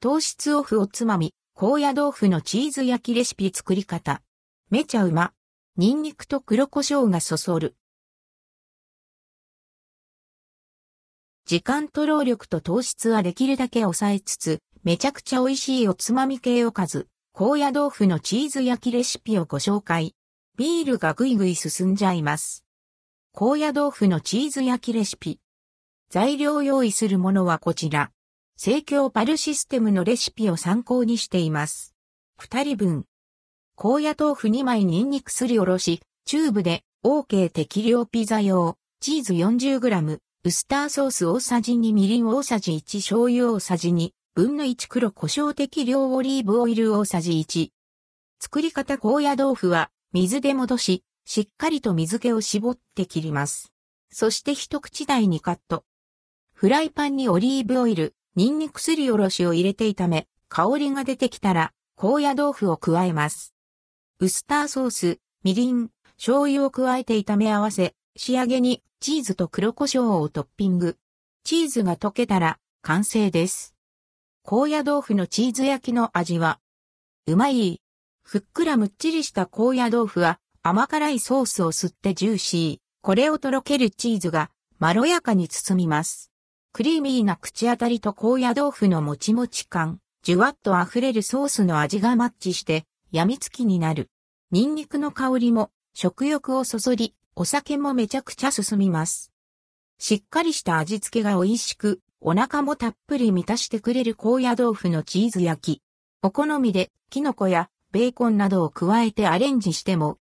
糖質オフおつまみ、高野豆腐のチーズ焼きレシピ作り方。めちゃうま。ニンニクと黒胡椒がそそる。時間と労力と糖質はできるだけ抑えつつ、めちゃくちゃ美味しいおつまみ系おかず、高野豆腐のチーズ焼きレシピをご紹介。ビールがぐいぐい進んじゃいます。高野豆腐のチーズ焼きレシピ。材料用意するものはこちら。生協パルシステムのレシピを参考にしています。二人分。高野豆腐2枚ニンニクすりおろし、チューブで OK 適量ピザ用、チーズ 40g、ウスターソース大さじ2みりん大さじ1醤油大さじ2、分の1黒胡椒適量オリーブオイル大さじ1。作り方高野豆腐は水で戻し、しっかりと水気を絞って切ります。そして一口大にカット。フライパンにオリーブオイル、ニンニクすりおろしを入れて炒め、香りが出てきたら、高野豆腐を加えます。ウスターソース、みりん、醤油を加えて炒め合わせ、仕上げにチーズと黒胡椒をトッピング。チーズが溶けたら完成です。高野豆腐のチーズ焼きの味は、うまい。ふっくらむっちりした高野豆腐は甘辛いソースを吸ってジューシー。これをとろけるチーズがまろやかに包みます。クリーミーな口当たりと高野豆腐のもちもち感、じゅわっと溢れるソースの味がマッチして、病みつきになる。ニンニクの香りも食欲をそそり、お酒もめちゃくちゃ進みます。しっかりした味付けが美味しく、お腹もたっぷり満たしてくれる高野豆腐のチーズ焼き。お好みで、キノコやベーコンなどを加えてアレンジしても